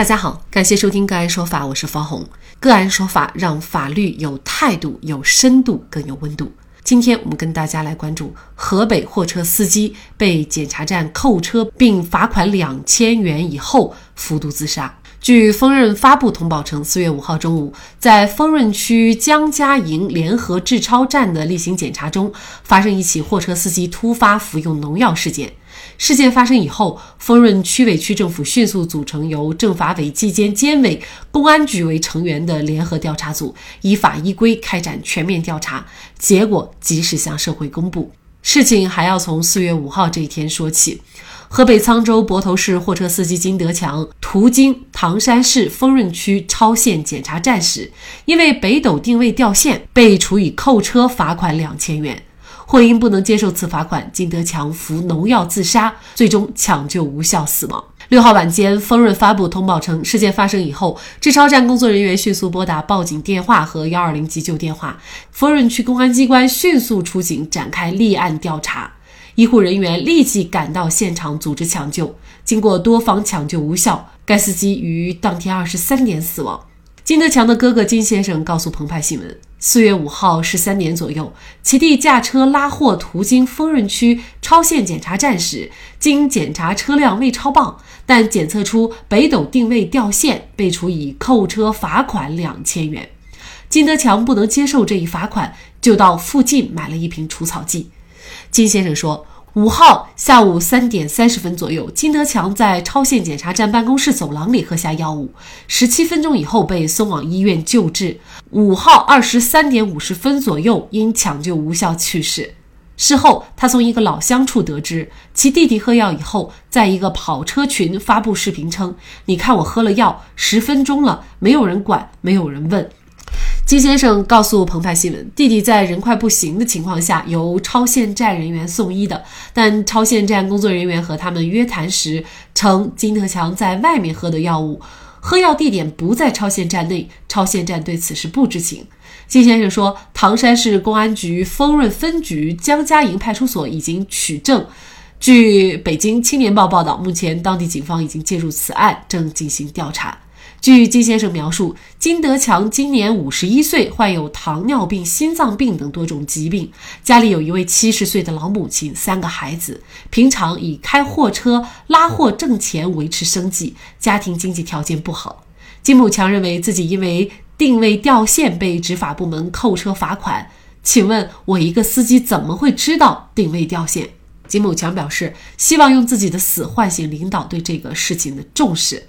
大家好，感谢收听个案说法，我是方红。个案说法让法律有态度、有深度、更有温度。今天我们跟大家来关注河北货车司机被检查站扣车并罚款两千元以后服毒自杀。据丰润发布通报称，四月五号中午，在丰润区江家营联合制超站的例行检查中，发生一起货车司机突发服用农药事件。事件发生以后，丰润区委区政府迅速组成由政法委、纪检监委、公安局为成员的联合调查组，依法依规开展全面调查，结果及时向社会公布。事情还要从四月五号这一天说起。河北沧州泊头市货车司机金德强途经唐山市丰润区超限检查站时，因为北斗定位掉线，被处以扣车罚款两千元。或因不能接受此罚款，金德强服农药自杀，最终抢救无效死亡。六号晚间，丰润发布通报称，事件发生以后，制超站工作人员迅速拨打报警电话和幺二零急救电话，丰润区公安机关迅速出警展开立案调查。医护人员立即赶到现场组织抢救，经过多方抢救无效，该司机于当天二十三点死亡。金德强的哥哥金先生告诉澎湃新闻，四月五号十三点左右，其弟驾车拉货途经丰润区超限检查站时，经检查车辆未超磅，但检测出北斗定位掉线，被处以扣车罚款两千元。金德强不能接受这一罚款，就到附近买了一瓶除草剂。金先生说，五号下午三点三十分左右，金德强在超限检查站办公室走廊里喝下药物，十七分钟以后被送往医院救治。五号二十三点五十分左右，因抢救无效去世。事后，他从一个老乡处得知，其弟弟喝药以后，在一个跑车群发布视频称：“你看我喝了药，十分钟了，没有人管，没有人问。”金先生告诉澎湃新闻，弟弟在人快不行的情况下由超限站人员送医的，但超限站工作人员和他们约谈时称，金德强在外面喝的药物，喝药地点不在超限站内，超限站对此事不知情。金先生说，唐山市公安局丰润分局江家营派出所已经取证。据北京青年报报道，目前当地警方已经介入此案，正进行调查。据金先生描述，金德强今年五十一岁，患有糖尿病、心脏病等多种疾病，家里有一位七十岁的老母亲，三个孩子，平常以开货车拉货挣钱维持生计，家庭经济条件不好。金某强认为自己因为定位掉线被执法部门扣车罚款，请问我一个司机怎么会知道定位掉线？金某强表示，希望用自己的死唤醒领导对这个事情的重视。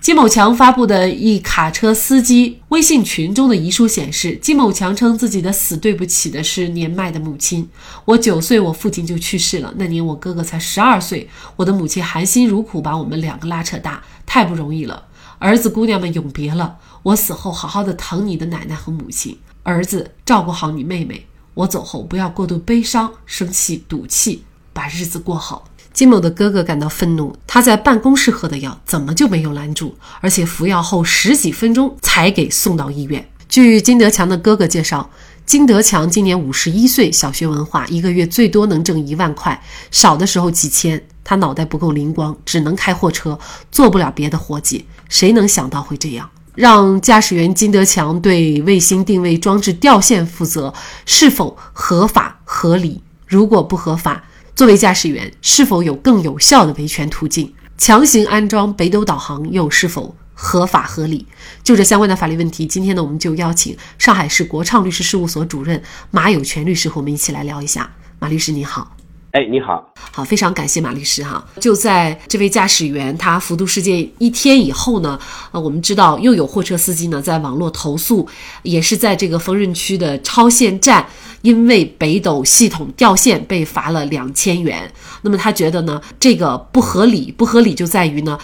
金某强发布的一卡车司机微信群中的遗书显示，金某强称自己的死对不起的是年迈的母亲。我九岁，我父亲就去世了。那年我哥哥才十二岁，我的母亲含辛茹苦把我们两个拉扯大，太不容易了。儿子姑娘们永别了，我死后好好的疼你的奶奶和母亲。儿子照顾好你妹妹，我走后不要过度悲伤、生气、赌气，把日子过好。金某的哥哥感到愤怒，他在办公室喝的药怎么就没有拦住？而且服药后十几分钟才给送到医院。据金德强的哥哥介绍，金德强今年五十一岁，小学文化，一个月最多能挣一万块，少的时候几千。他脑袋不够灵光，只能开货车，做不了别的活计。谁能想到会这样？让驾驶员金德强对卫星定位装置掉线负责，是否合法合理？如果不合法？作为驾驶员，是否有更有效的维权途径？强行安装北斗导航又是否合法合理？就这相关的法律问题，今天呢，我们就邀请上海市国畅律师事务所主任马有权律师和我们一起来聊一下。马律师，你好。哎，你好，好，非常感谢马律师哈。就在这位驾驶员他服毒事件一天以后呢，呃，我们知道又有货车司机呢在网络投诉，也是在这个丰润区的超限站，因为北斗系统掉线被罚了两千元。那么他觉得呢，这个不合理，不合理就在于呢。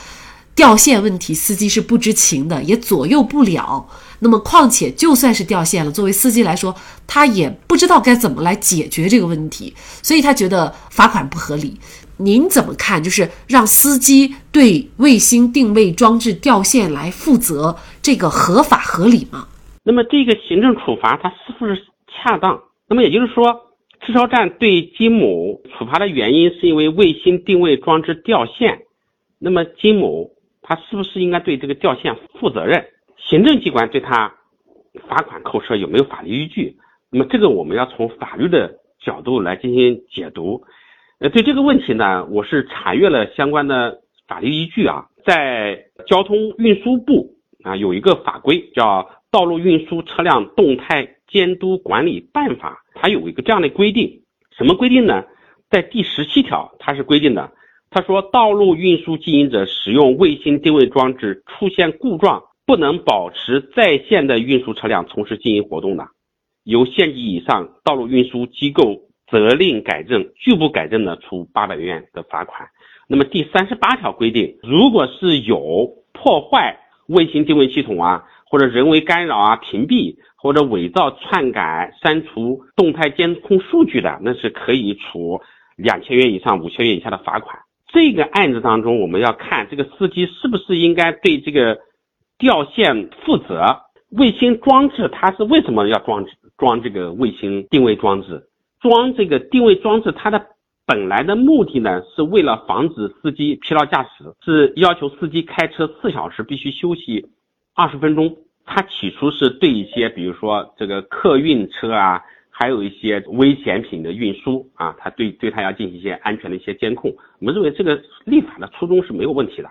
掉线问题，司机是不知情的，也左右不了。那么，况且就算是掉线了，作为司机来说，他也不知道该怎么来解决这个问题，所以他觉得罚款不合理。您怎么看？就是让司机对卫星定位装置掉线来负责，这个合法合理吗？那么，这个行政处罚它是不是恰当？那么也就是说，赤超站对金某处罚的原因是因为卫星定位装置掉线。那么金某。他是不是应该对这个掉线负责任？行政机关对他罚款扣车有没有法律依据？那么这个我们要从法律的角度来进行解读。呃，对这个问题呢，我是查阅了相关的法律依据啊，在交通运输部啊有一个法规叫《道路运输车辆动态监督管理办法》，它有一个这样的规定，什么规定呢？在第十七条，它是规定的，他说道路运输经营者使用卫星定位装置出现故障，不能保持在线的运输车辆从事经营活动的，由县级以上道路运输机构责令改正，拒不改正的，处八百元的罚款。那么第三十八条规定，如果是有破坏卫星定位系统啊，或者人为干扰啊、屏蔽或者伪造、篡改、删除动态监控数据的，那是可以处两千元以上五千元以下的罚款。这个案子当中，我们要看这个司机是不是应该对这个掉线负责。卫星装置它是为什么要装装这个卫星定位装置？装这个定位装置，它的本来的目的呢，是为了防止司机疲劳驾驶，是要求司机开车四小时必须休息二十分钟。它起初是对一些，比如说这个客运车啊。还有一些危险品的运输啊，他对对他要进行一些安全的一些监控。我们认为这个立法的初衷是没有问题的，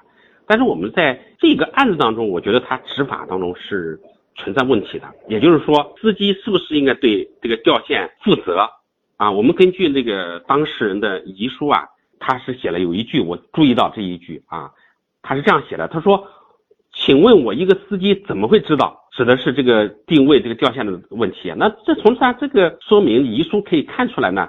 但是我们在这个案子当中，我觉得他执法当中是存在问题的。也就是说，司机是不是应该对这个掉线负责啊？我们根据那个当事人的遗书啊，他是写了有一句，我注意到这一句啊，他是这样写的，他说。请问我一个司机怎么会知道？指的是这个定位这个掉线的问题啊？那这从他这个说明遗书可以看出来呢，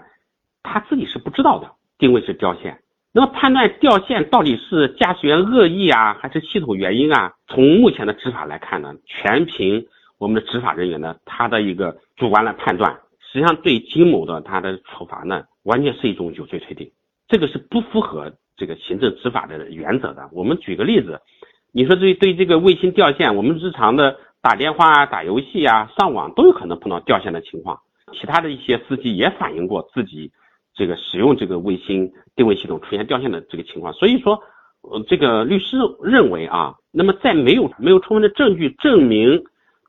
他自己是不知道的，定位是掉线。那么判断掉线到底是驾驶员恶意啊，还是系统原因啊？从目前的执法来看呢，全凭我们的执法人员呢他的一个主观来判断。实际上对金某的他的处罚呢，完全是一种有罪推定，这个是不符合这个行政执法的原则的。我们举个例子。你说对对这个卫星掉线，我们日常的打电话啊、打游戏啊、上网都有可能碰到掉线的情况。其他的一些司机也反映过自己这个使用这个卫星定位系统出现掉线的这个情况。所以说，呃，这个律师认为啊，那么在没有没有充分的证据证明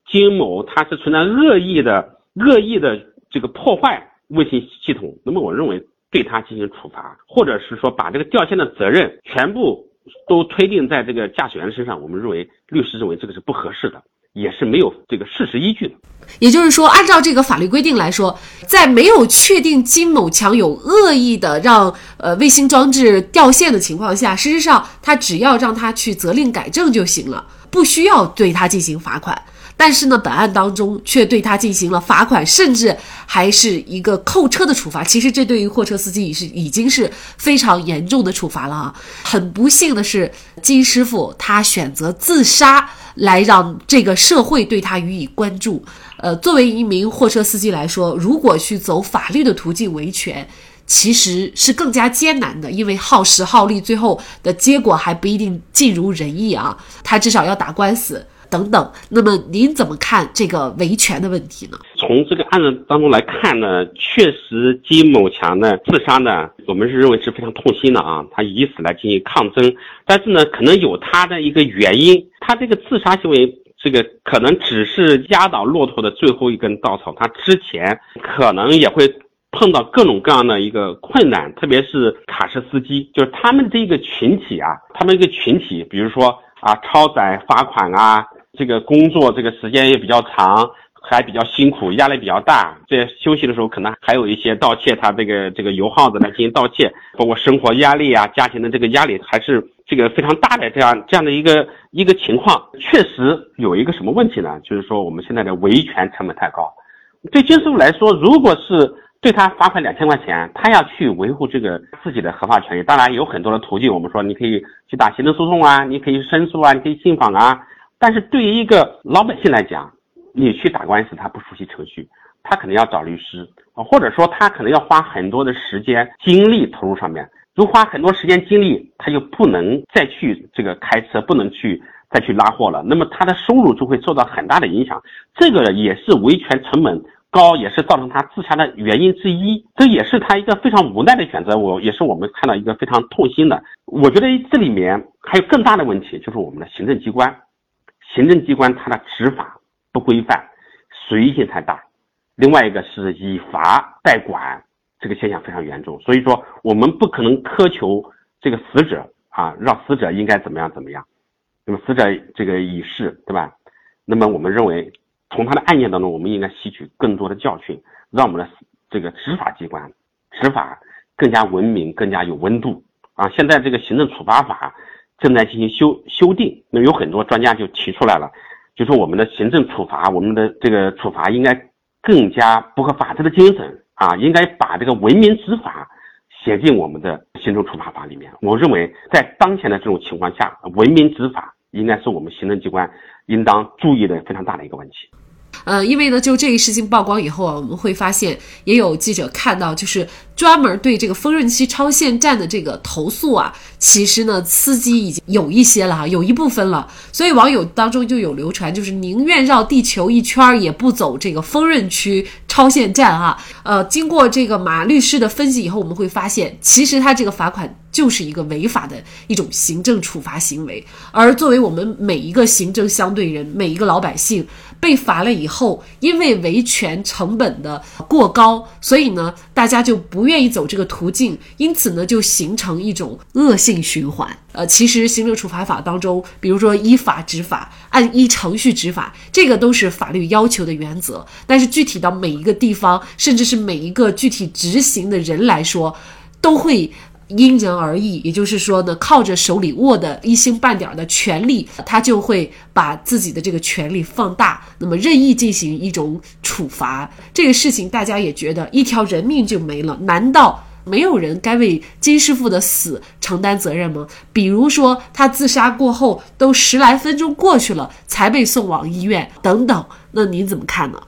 金某他是存在恶意的恶意的这个破坏卫星系统，那么我认为对他进行处罚，或者是说把这个掉线的责任全部。都推定在这个驾驶员身上，我们认为律师认为这个是不合适的，也是没有这个事实依据的。也就是说，按照这个法律规定来说，在没有确定金某强有恶意的让呃卫星装置掉线的情况下，事实上他只要让他去责令改正就行了，不需要对他进行罚款。但是呢，本案当中却对他进行了罚款，甚至还是一个扣车的处罚。其实这对于货车司机已是已经是非常严重的处罚了啊！很不幸的是，金师傅他选择自杀来让这个社会对他予以关注。呃，作为一名货车司机来说，如果去走法律的途径维权，其实是更加艰难的，因为耗时耗力，最后的结果还不一定尽如人意啊！他至少要打官司。等等，那么您怎么看这个维权的问题呢？从这个案子当中来看呢，确实金某强呢自杀呢，我们是认为是非常痛心的啊，他以此来进行抗争，但是呢，可能有他的一个原因，他这个自杀行为，这个可能只是压倒骆驼的最后一根稻草，他之前可能也会碰到各种各样的一个困难，特别是卡车司机，就是他们这个群体啊，他们一个群体，比如说啊，超载罚款啊。这个工作这个时间也比较长，还比较辛苦，压力比较大。在休息的时候，可能还有一些盗窃，他这个这个油耗子来进行盗窃，包括生活压力啊，家庭的这个压力还是这个非常大的这样这样的一个一个情况。确实有一个什么问题呢？就是说我们现在的维权成本太高。对金师傅来说，如果是对他罚款两千块钱，他要去维护这个自己的合法权益，当然有很多的途径。我们说你可以去打行政诉讼啊，你可以申诉啊，你可以信访啊。但是对于一个老百姓来讲，你去打官司，他不熟悉程序，他可能要找律师啊，或者说他可能要花很多的时间精力投入上面。如花很多时间精力，他就不能再去这个开车，不能去再去拉货了，那么他的收入就会受到很大的影响。这个也是维权成本高也是造成他自杀的原因之一，这也是他一个非常无奈的选择。我也是我们看到一个非常痛心的。我觉得这里面还有更大的问题，就是我们的行政机关，行政机关它的执法不规范，随意性太大。另外一个是以罚代管，这个现象非常严重。所以说，我们不可能苛求这个死者啊，让死者应该怎么样怎么样。那么死者这个已逝，对吧？那么我们认为。从他的案件当中，我们应该吸取更多的教训，让我们的这个执法机关执法更加文明、更加有温度啊！现在这个行政处罚法正在进行修修订，那有很多专家就提出来了，就说我们的行政处罚，我们的这个处罚应该更加符合法治的精神啊，应该把这个文明执法写进我们的行政处罚法里面。我认为，在当前的这种情况下，文明执法应该是我们行政机关应当注意的非常大的一个问题。呃，因为呢，就这个事情曝光以后啊，我们会发现也有记者看到，就是专门对这个丰润期超限站的这个投诉啊，其实呢，司机已经有一些了哈，有一部分了，所以网友当中就有流传，就是宁愿绕地球一圈也不走这个丰润区超限站啊。呃，经过这个马律师的分析以后，我们会发现，其实他这个罚款就是一个违法的一种行政处罚行为，而作为我们每一个行政相对人，每一个老百姓。被罚了以后，因为维权成本的过高，所以呢，大家就不愿意走这个途径，因此呢，就形成一种恶性循环。呃，其实行政处罚法当中，比如说依法执法、按依程序执法，这个都是法律要求的原则。但是具体到每一个地方，甚至是每一个具体执行的人来说，都会。因人而异，也就是说呢，靠着手里握的一星半点的权利，他就会把自己的这个权利放大，那么任意进行一种处罚。这个事情大家也觉得一条人命就没了，难道没有人该为金师傅的死承担责任吗？比如说他自杀过后都十来分钟过去了才被送往医院等等，那您怎么看呢？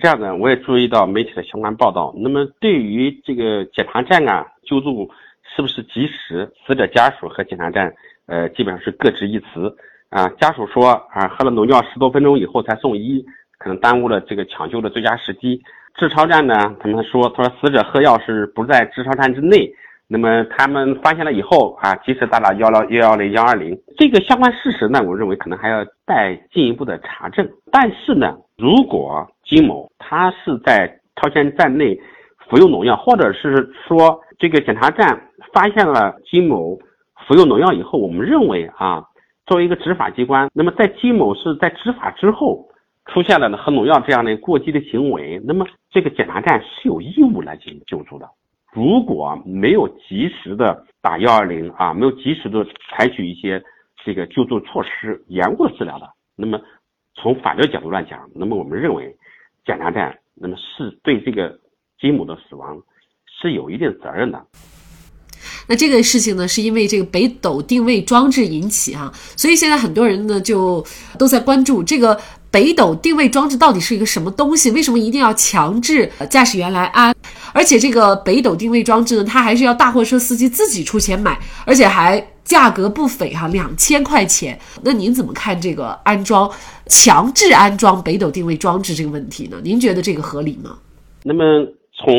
这样的，我也注意到媒体的相关报道。那么对于这个检查站啊，救助。是不是及时？死者家属和检查站，呃，基本上是各执一词啊。家属说啊，喝了农药十多分钟以后才送医，可能耽误了这个抢救的最佳时机。治超站呢，他们说，他说死者喝药是不在治超站之内，那么他们发现了以后啊，及时打了幺幺幺幺零幺二零。这个相关事实呢，我认为可能还要待进一步的查证。但是呢，如果金某他是在超限站内服用农药，或者是说这个检查站。发现了金某服用农药以后，我们认为啊，作为一个执法机关，那么在金某是在执法之后出现了呢喝农药这样的过激的行为，那么这个检查站是有义务来进行救助的。如果没有及时的打幺二零啊，没有及时的采取一些这个救助措施，延误治疗的，那么从法律角度来讲，那么我们认为检查站那么是对这个金某的死亡是有一定责任的。那这个事情呢，是因为这个北斗定位装置引起啊，所以现在很多人呢就都在关注这个北斗定位装置到底是一个什么东西？为什么一定要强制驾驶员来安？而且这个北斗定位装置呢，它还是要大货车司机自己出钱买，而且还价格不菲哈，两千块钱。那您怎么看这个安装强制安装北斗定位装置这个问题呢？您觉得这个合理吗？那么从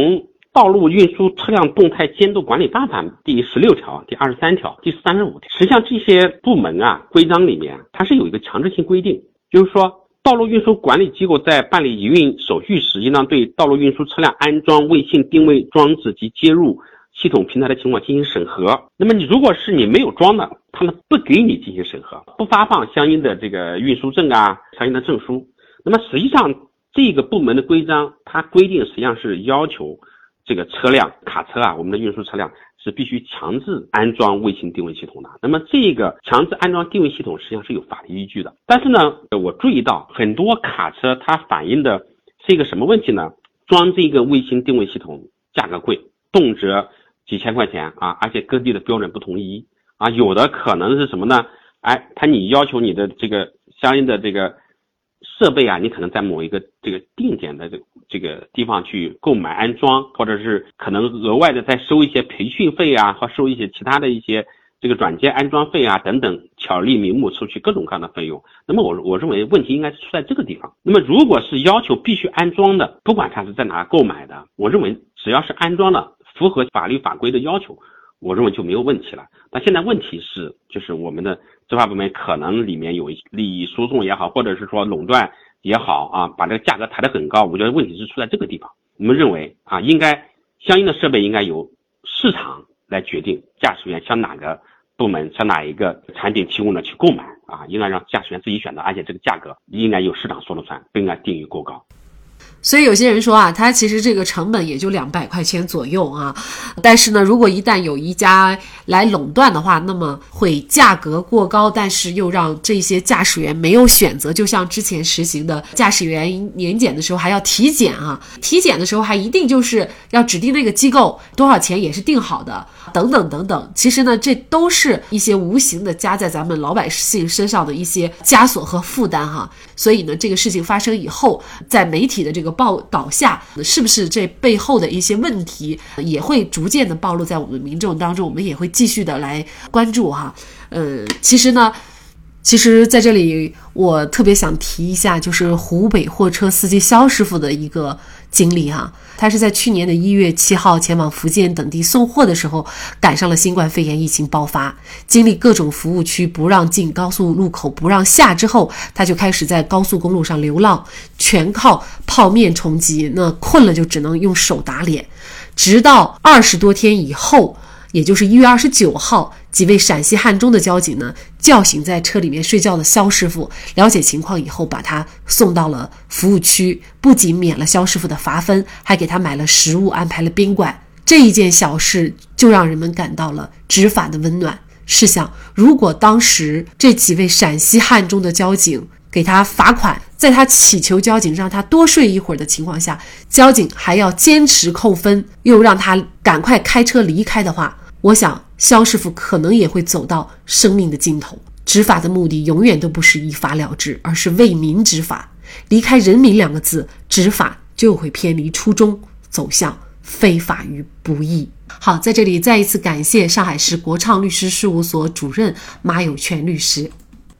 道路运输车辆动态监督管理办法第十六条、第二十三条、第三十五条，实际上这些部门啊规章里面，它是有一个强制性规定，就是说，道路运输管理机构在办理营运手续时，应当对道路运输车辆安装卫星定位装置及接入系统平台的情况进行审核。那么你如果是你没有装的，他们不给你进行审核，不发放相应的这个运输证啊、相应的证书。那么实际上这个部门的规章，它规定实际上是要求。这个车辆卡车啊，我们的运输车辆是必须强制安装卫星定位系统的。那么这个强制安装定位系统实际上是有法律依据的。但是呢，我注意到很多卡车它反映的是一个什么问题呢？装这个卫星定位系统价格贵，动辄几千块钱啊，而且各地的标准不统一啊，有的可能是什么呢？哎，他你要求你的这个相应的这个。设备啊，你可能在某一个这个定点的这这个地方去购买安装，或者是可能额外的再收一些培训费啊，或收一些其他的一些这个软件安装费啊等等，巧立名目收取各种各样的费用。那么我我认为问题应该是出在这个地方。那么如果是要求必须安装的，不管他是在哪购买的，我认为只要是安装的，符合法律法规的要求，我认为就没有问题了。那现在问题是，就是我们的执法部门可能里面有利益输送也好，或者是说垄断也好啊，把这个价格抬得很高。我觉得问题是出在这个地方。我们认为啊，应该相应的设备应该由市场来决定驾驶员向哪个。部门向哪一个产品提供的去购买啊，应该让驾驶员自己选择，而且这个价格应该由市场说了算，不应该定于过高。所以有些人说啊，它其实这个成本也就两百块钱左右啊，但是呢，如果一旦有一家来垄断的话，那么会价格过高，但是又让这些驾驶员没有选择。就像之前实行的驾驶员年检的时候还要体检啊，体检的时候还一定就是要指定那个机构多少钱也是定好的，等等等等。其实呢，这都是一些无形的加在咱们老百姓身上的一些枷锁和负担哈。所以呢，这个事情发生以后，在媒体的这个。报道下是不是这背后的一些问题也会逐渐的暴露在我们民众当中？我们也会继续的来关注哈。呃，其实呢，其实在这里我特别想提一下，就是湖北货车司机肖师傅的一个经历哈。他是在去年的一月七号前往福建等地送货的时候，赶上了新冠肺炎疫情爆发，经历各种服务区不让进、高速路口不让下之后，他就开始在高速公路上流浪，全靠泡面充饥。那困了就只能用手打脸，直到二十多天以后。也就是一月二十九号，几位陕西汉中的交警呢，叫醒在车里面睡觉的肖师傅，了解情况以后，把他送到了服务区，不仅免了肖师傅的罚分，还给他买了食物，安排了宾馆。这一件小事就让人们感到了执法的温暖。试想，如果当时这几位陕西汉中的交警给他罚款，在他祈求交警让他多睡一会儿的情况下，交警还要坚持扣分，又让他赶快开车离开的话，我想，肖师傅可能也会走到生命的尽头。执法的目的永远都不是一罚了之，而是为民执法。离开“人民”两个字，执法就会偏离初衷，走向非法与不义。好，在这里再一次感谢上海市国畅律师事务所主任马有全律师。